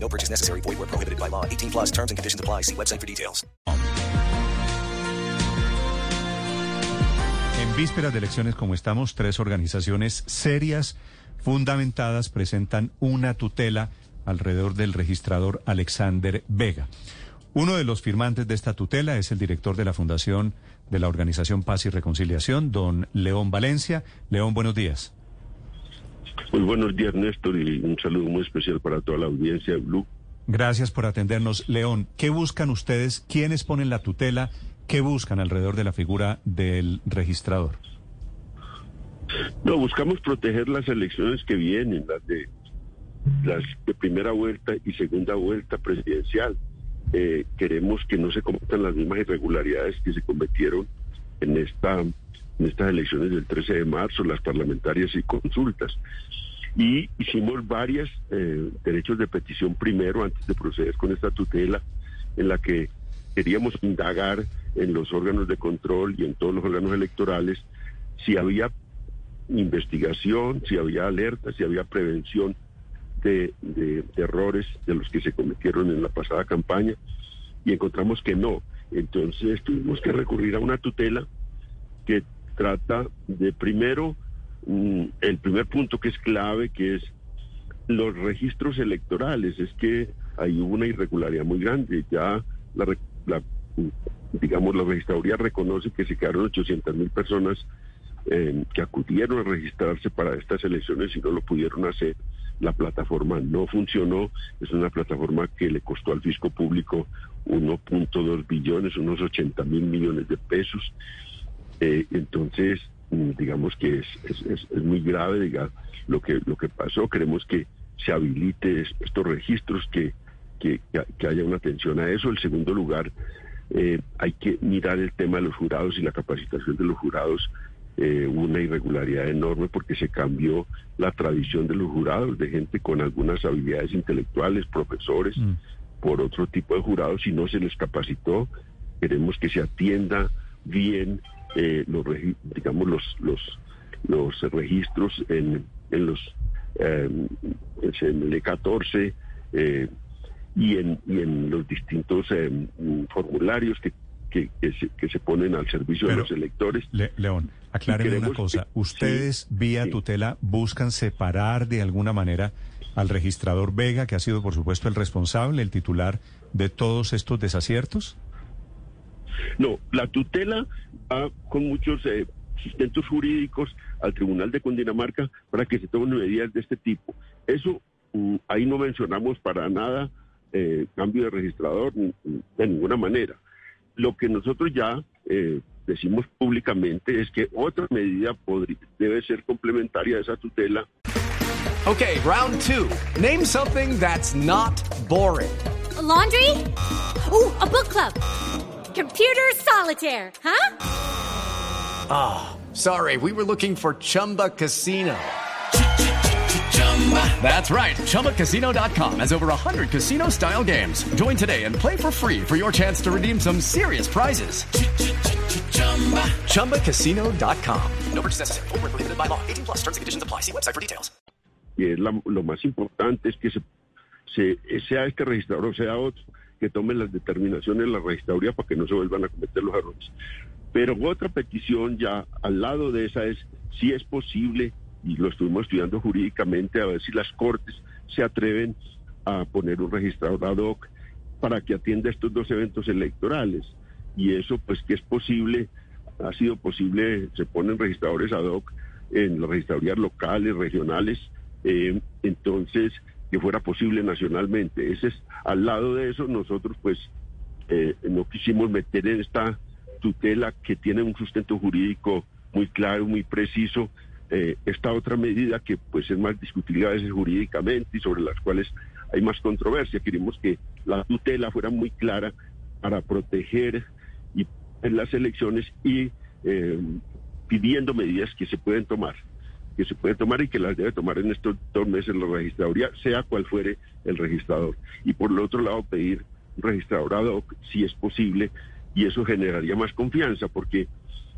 No purchase necessary. Void where prohibited by law. 18 plus terms and conditions apply. See website for details. En vísperas de elecciones como estamos, tres organizaciones serias, fundamentadas, presentan una tutela alrededor del registrador Alexander Vega. Uno de los firmantes de esta tutela es el director de la Fundación de la Organización Paz y Reconciliación, don León Valencia. León, buenos días. Muy buenos días, Néstor, y un saludo muy especial para toda la audiencia de Blue. Gracias por atendernos. León, ¿qué buscan ustedes? ¿Quiénes ponen la tutela? ¿Qué buscan alrededor de la figura del registrador? No, buscamos proteger las elecciones que vienen, las de las de primera vuelta y segunda vuelta presidencial. Eh, queremos que no se cometan las mismas irregularidades que se cometieron en esta en estas elecciones del 13 de marzo, las parlamentarias y consultas. Y hicimos varias eh, derechos de petición primero antes de proceder con esta tutela, en la que queríamos indagar en los órganos de control y en todos los órganos electorales si había investigación, si había alerta, si había prevención de, de, de, errores de los que se cometieron en la pasada campaña y encontramos que no. Entonces tuvimos que recurrir a una tutela que trata de primero, mm, el primer punto que es clave, que es los registros electorales. Es que hubo una irregularidad muy grande. Ya la, la digamos, la registraduría reconoce que se quedaron 800 mil personas eh, que acudieron a registrarse para estas elecciones y no lo pudieron hacer. La plataforma no funcionó, es una plataforma que le costó al fisco público 1.2 billones, unos 80 mil millones de pesos. Eh, entonces, mm, digamos que es, es, es, es muy grave diga, lo, que, lo que pasó. Queremos que se habilite estos registros, que, que, que haya una atención a eso. En segundo lugar, eh, hay que mirar el tema de los jurados y la capacitación de los jurados. Eh, una irregularidad enorme porque se cambió la tradición de los jurados, de gente con algunas habilidades intelectuales, profesores, mm. por otro tipo de jurados y no se les capacitó. Queremos que se atienda bien eh, los digamos los los los registros en, en los eh, en el E14 eh, y, en, y en los distintos eh, formularios que, que, que, se, que, se, ponen al servicio Pero, de los electores. Le, León, acláreme una cosa. ¿Ustedes sí, vía sí. tutela buscan separar de alguna manera al registrador Vega, que ha sido por supuesto el responsable, el titular de todos estos desaciertos? No, la tutela va con muchos eh, sustentos jurídicos al Tribunal de Cundinamarca para que se tomen medidas de este tipo. Eso, um, ahí no mencionamos para nada eh, cambio de registrador de ninguna manera. Lo que nosotros ya eh, decimos públicamente es que otra medida podría, debe ser complementaria a esa tutela. Okay, round two. Name something that's not boring. A laundry? Ooh, a book club. Computer solitaire, huh? Ah, oh, sorry, we were looking for Chumba Casino. That's right. ChumbaCasino.com has over 100 casino style games. Join today and play for free for your chance to redeem some serious prizes. ChumbaCasino.com. No purchase necessary. Full prohibited by law. 18 plus terms and conditions apply. See website for details. Y es la, lo más importante es que se, se, sea este registrador o sea otro que tome las determinaciones de la registraduría para que no se vuelvan a cometer los errores. Pero otra petición ya al lado de esa es si es posible y lo estuvimos estudiando jurídicamente a ver si las cortes se atreven a poner un registrador ad hoc para que atienda estos dos eventos electorales. Y eso, pues, que es posible, ha sido posible, se ponen registradores ad hoc en las registradurías locales, regionales, eh, entonces, que fuera posible nacionalmente. Ese es, al lado de eso, nosotros, pues, eh, no quisimos meter en esta tutela que tiene un sustento jurídico muy claro, muy preciso, eh, esta otra medida que pues es más discutible a veces jurídicamente y sobre las cuales hay más controversia. Queremos que la tutela fuera muy clara para proteger y en las elecciones y eh, pidiendo medidas que se pueden tomar, que se pueden tomar y que las debe tomar en estos dos meses la registraduría, sea cual fuere el registrador. Y por el otro lado, pedir un registrador ad hoc, si es posible, y eso generaría más confianza, porque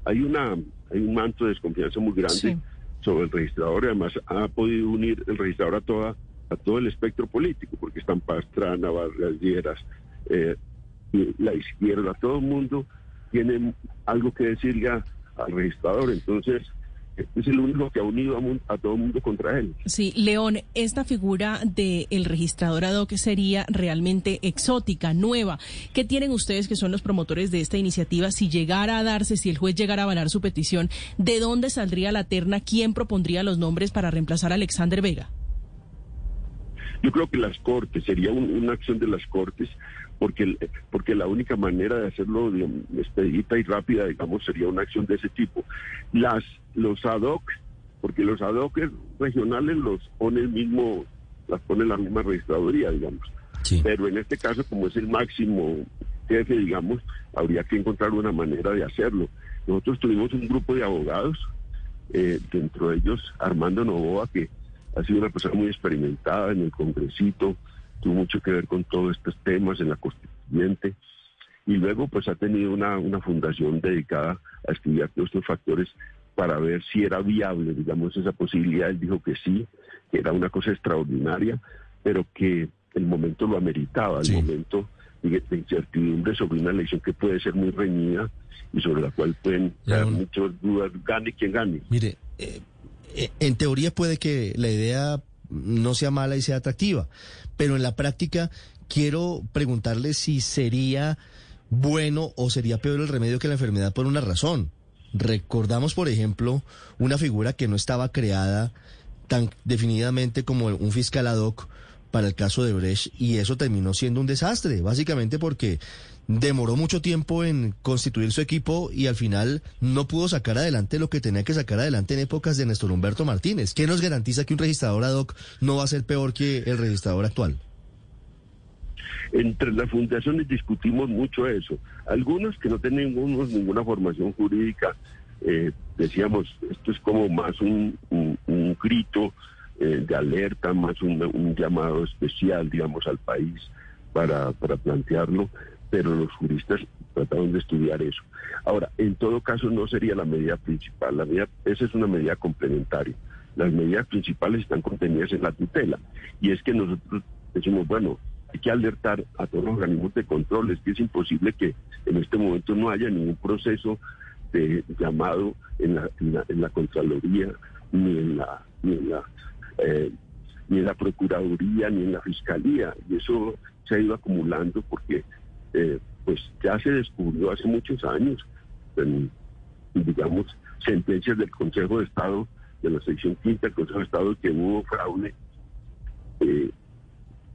hay, una, hay un manto de desconfianza muy grande Sí. sobre el registrador y además ha podido unir el registrador a toda a todo el espectro político, porque están Pastrana, Vargas Lleras, eh, la izquierda, todo el mundo tiene algo que decirle al registrador, entonces es el único que ha unido a, todo el mundo contra él. Sí, León, esta figura del registrador ad hoc sería realmente exótica, nueva. ¿Qué tienen ustedes que son los promotores de esta iniciativa? Si llegara a darse, si el juez llegara a avalar su petición, ¿de dónde saldría la terna? ¿Quién propondría los nombres para reemplazar a Alexander Vega? Yo creo que las cortes, sería un- una acción de las cortes, porque, porque la única manera de hacerlo digamos, expedita y rápida, digamos, sería una acción de ese tipo. Las, los ad hoc, porque los ad hoc regionales los pone el mismo, las pone la misma registraduría, digamos. Sí. Pero en este caso, como es el máximo jefe, digamos, habría que encontrar una manera de hacerlo. Nosotros tuvimos un grupo de abogados, eh, dentro de ellos Armando Novoa, que ha sido una persona muy experimentada en el Congresito, tuvo mucho que ver con todos estos temas en la Constituyente, y luego pues ha tenido una, una fundación dedicada a estudiar todos estos factores para ver si era viable, digamos, esa posibilidad. Él dijo que sí, que era una cosa extraordinaria, pero que el momento lo ameritaba, el Sí. momento de, de incertidumbre sobre una elección que puede ser muy reñida y sobre la cual pueden haber muchas dudas, gane quien gane. Mire, eh, eh, en teoría puede que la idea no sea mala y sea atractiva, pero en la práctica quiero preguntarle si sería bueno o sería peor el remedio que la enfermedad por una razón. Recordamos, por ejemplo, una figura que no estaba creada tan definidamente como un fiscal ad hoc para el caso de Brecht y eso terminó siendo un desastre, básicamente porque demoró mucho tiempo en constituir su equipo y al final no pudo sacar adelante lo que tenía que sacar adelante en épocas de Néstor Humberto Martínez. ¿Qué nos garantiza que un registrador ad hoc no va a ser peor que el registrador actual? Entre las fundaciones discutimos mucho eso. Algunos que no tenemos ninguna formación jurídica, eh, decíamos, esto es como más un, grito eh, de alerta, más un, llamado especial, digamos, al país para plantearlo, pero los juristas trataron de estudiar eso. Ahora, en todo caso, no sería la medida principal, la medida, esa es una medida complementaria. Las medidas principales están contenidas en la tutela, y es que nosotros decimos, bueno, hay que alertar a todos los organismos de control. Es que es imposible que en este momento no haya ningún proceso de llamado en la, en la, Contraloría, ni en la, ni en la, eh, ni en la Procuraduría, ni en la Fiscalía. Y eso se ha ido acumulando porque eh, pues ya se descubrió hace muchos años, en, digamos, sentencias del Consejo de Estado, de la sección quinta del Consejo de Estado, que hubo fraude eh,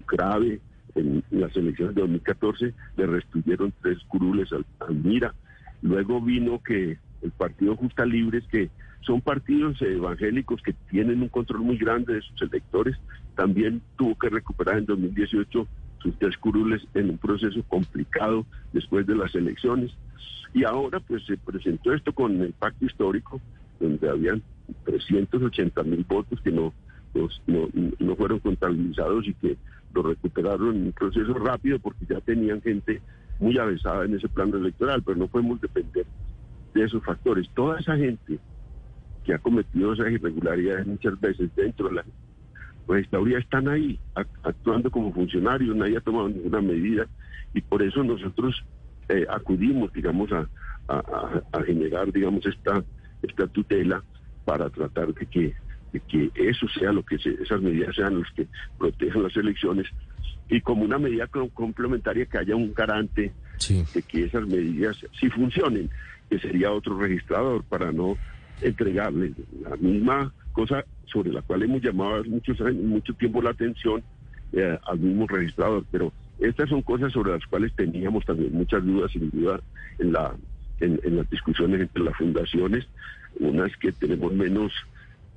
grave en las elecciones de 2014 le restituyeron tres curules al, al Mira. Luego vino que el Partido Justa Libres, que son partidos evangélicos que tienen un control muy grande de sus electores, también tuvo que recuperar en 2018 sus tres curules en un proceso complicado después de las elecciones. Y ahora pues se presentó esto con el pacto histórico, donde habían 380 mil votos que no, no, no fueron contabilizados y que lo recuperaron en un proceso rápido porque ya tenían gente muy avesada en ese plan electoral, pero no podemos depender de esos factores. Toda esa gente que ha cometido esas irregularidades muchas veces dentro de la registraduría están ahí ac- actuando como funcionarios, nadie ha tomado ninguna medida y por eso nosotros eh, acudimos, digamos, a, a- a- generar, digamos, esta, esta tutela para tratar de que, de que eso sea lo que se- esas medidas sean los que protejan las elecciones y como una medida co- complementaria que haya un garante Sí. de que esas medidas sí funcionen, que sería otro registrador para no entregarle la misma cosa sobre la cual hemos llamado muchos años, mucho tiempo la atención eh, al mismo registrador, pero estas son cosas sobre las cuales teníamos también muchas dudas, sin duda, en la en, en las discusiones entre las fundaciones, unas que tenemos menos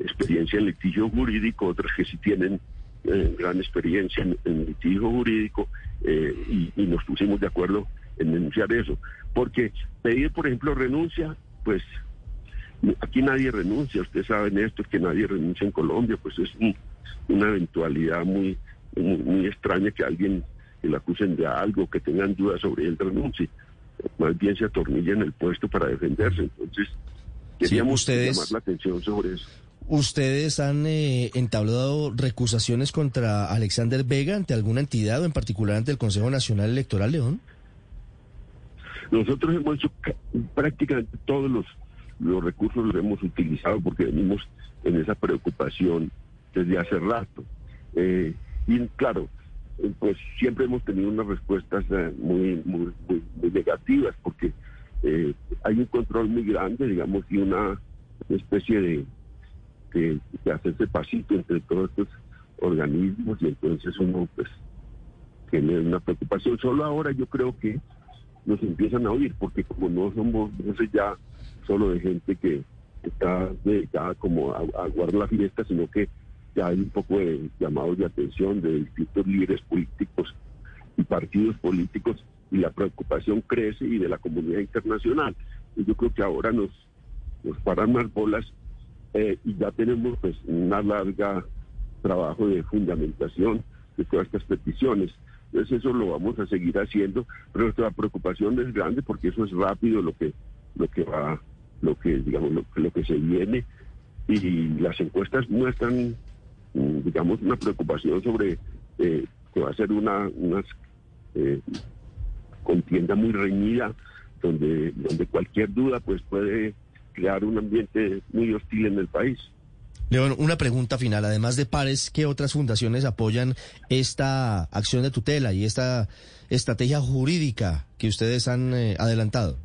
experiencia en litigio jurídico, otras que sí tienen eh, gran experiencia en, en litigio jurídico, eh, y, y nos pusimos de acuerdo en denunciar eso. Porque pedir, por ejemplo, renuncia, pues aquí nadie renuncia, ustedes saben esto, que nadie renuncia en Colombia, pues es una eventualidad muy, muy, extraña que alguien que le acusen de algo, que tengan dudas sobre él renuncie. Más bien se atornilla en el puesto para defenderse. Entonces, queríamos llamar la atención sobre eso. ¿Ustedes han eh, entablado recusaciones contra Alexander Vega ante alguna entidad o en particular ante el Consejo Nacional Electoral, León? Nosotros hemos hecho prácticamente todos los, los recursos los hemos utilizado porque venimos en esa preocupación desde hace rato. Eh, y claro, eh, pues siempre hemos tenido unas respuestas eh, muy, muy, muy, negativas porque hay un control muy grande, digamos, y una especie de, de, de hacerse pasito entre todos estos organismos y entonces uno pues tiene una preocupación. Solo ahora yo creo que nos empiezan a oír, porque como no somos, no sé ya solo de gente que está dedicada como a, guardar la fiesta, sino que ya hay un poco de llamados de atención de distintos líderes políticos y partidos políticos y la preocupación crece y de la comunidad internacional. Y yo creo que ahora nos, nos paran más bolas eh, y ya tenemos pues una larga trabajo de fundamentación de todas estas peticiones. Entonces eso lo vamos a seguir haciendo, pero nuestra preocupación es grande porque eso es rápido lo que lo que va, lo que digamos lo, que se viene y las encuestas muestran mm, digamos una preocupación sobre eh, que va a ser una, una eh, contienda muy reñida donde donde cualquier duda pues puede crear un ambiente muy hostil en el país. León, una pregunta final. Además de Pares, ¿qué otras fundaciones apoyan esta acción de tutela y esta estrategia jurídica que ustedes han eh, adelantado?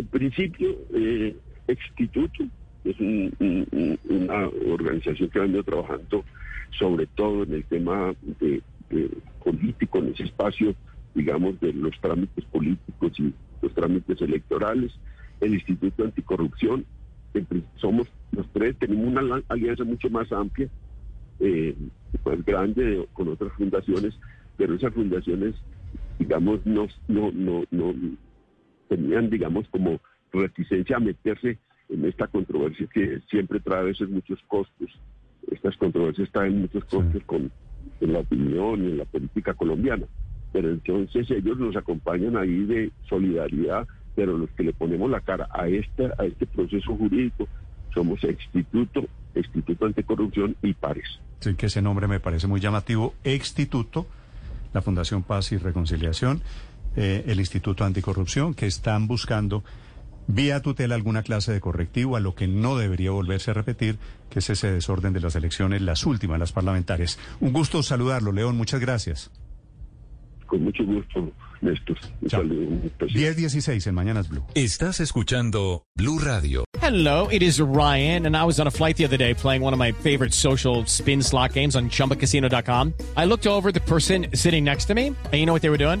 En principio, eh, Instituto es una organización que ha venido trabajando sobre todo en el tema de, político, en ese espacio, digamos, de los trámites políticos y los trámites electorales. El Instituto Anticorrupción, somos los tres tenemos una alianza mucho más amplia, eh, más grande con otras fundaciones, pero esas fundaciones, digamos, no, no, no, no tenían, digamos, como reticencia a meterse en esta controversia que siempre trae a veces muchos costos. Estas controversias traen muchos costos con en la opinión y en la política colombiana. Pero entonces ellos nos acompañan ahí de solidaridad, pero los que le ponemos la cara a este, a este proceso jurídico somos Instituto, Instituto Anticorrupción y Pares. Sí, que ese nombre me parece muy llamativo. Instituto, la Fundación Paz y Reconciliación, eh, el Instituto Anticorrupción, que están buscando vía tutela alguna clase de correctivo a lo que no debería volverse a repetir, que es ese desorden de las elecciones, las últimas, las parlamentarias. Un gusto saludarlo, León, muchas gracias. Con mucho gusto. Néstor. 10-16 en Mañanas Blue. Estás escuchando Blue Radio. Hello, it is Ryan, and I was on a flight the other day playing one of my favorite social spin slot games on chumbacasino.com. I looked over the person sitting next to me, and you know what they were doing?